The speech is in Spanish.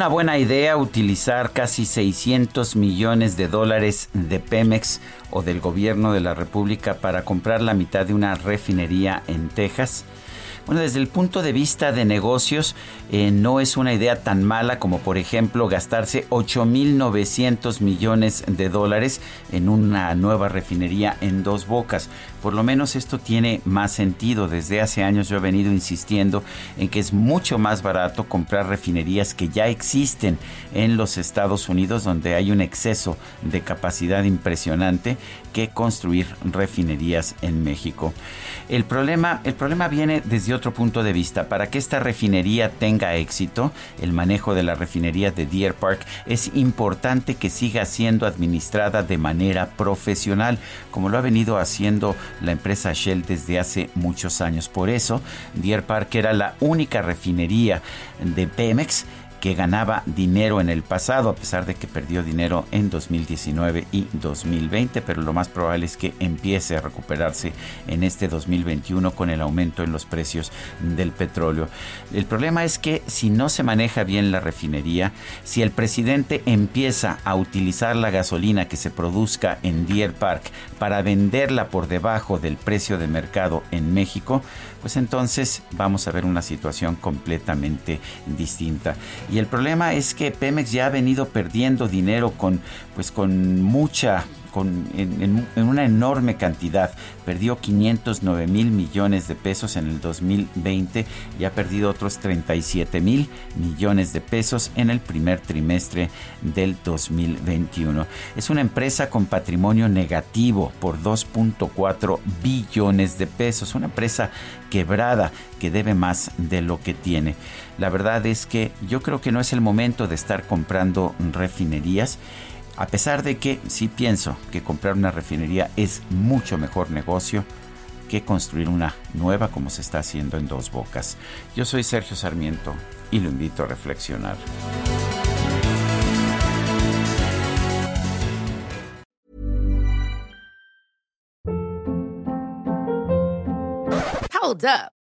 Una buena idea utilizar casi 600 millones de dólares de Pemex o del gobierno de la República para comprar la mitad de una refinería en Texas. Bueno, desde el punto de vista de negocios, eh, no es una idea tan mala como, por ejemplo, gastarse 8.900 millones de dólares en una nueva refinería en dos bocas. Por lo menos esto tiene más sentido. Desde hace años yo he venido insistiendo en que es mucho más barato comprar refinerías que ya existen en los Estados Unidos, donde hay un exceso de capacidad impresionante, que construir refinerías en México. El problema, el problema viene desde otro punto de vista. Para que esta refinería tenga éxito, el manejo de la refinería de Deer Park es importante que siga siendo administrada de manera profesional, como lo ha venido haciendo la empresa Shell desde hace muchos años. Por eso, Deer Park era la única refinería de Pemex que ganaba dinero en el pasado, a pesar de que perdió dinero en 2019 y 2020, pero lo más probable es que empiece a recuperarse en este 2021 con el aumento en los precios del petróleo. El problema es que si no se maneja bien la refinería, si el presidente empieza a utilizar la gasolina que se produzca en Deer Park para venderla por debajo del precio de mercado en México, pues entonces vamos a ver una situación completamente distinta. Y el problema es que Pemex ya ha venido perdiendo dinero con, pues con mucha con, en, una enorme cantidad. Perdió 509 mil millones de pesos en el 2020 y ha perdido otros 37 mil millones de pesos en el primer trimestre del 2021. Es una empresa con patrimonio negativo por 2.4 billones de pesos. Una empresa quebrada que debe más de lo que tiene. La verdad es que yo creo que no es el momento de estar comprando refinerías. A pesar de que sí pienso que comprar una refinería es mucho mejor negocio que construir una nueva como se está haciendo en dos bocas. Yo soy Sergio Sarmiento y lo invito a reflexionar. Hold up.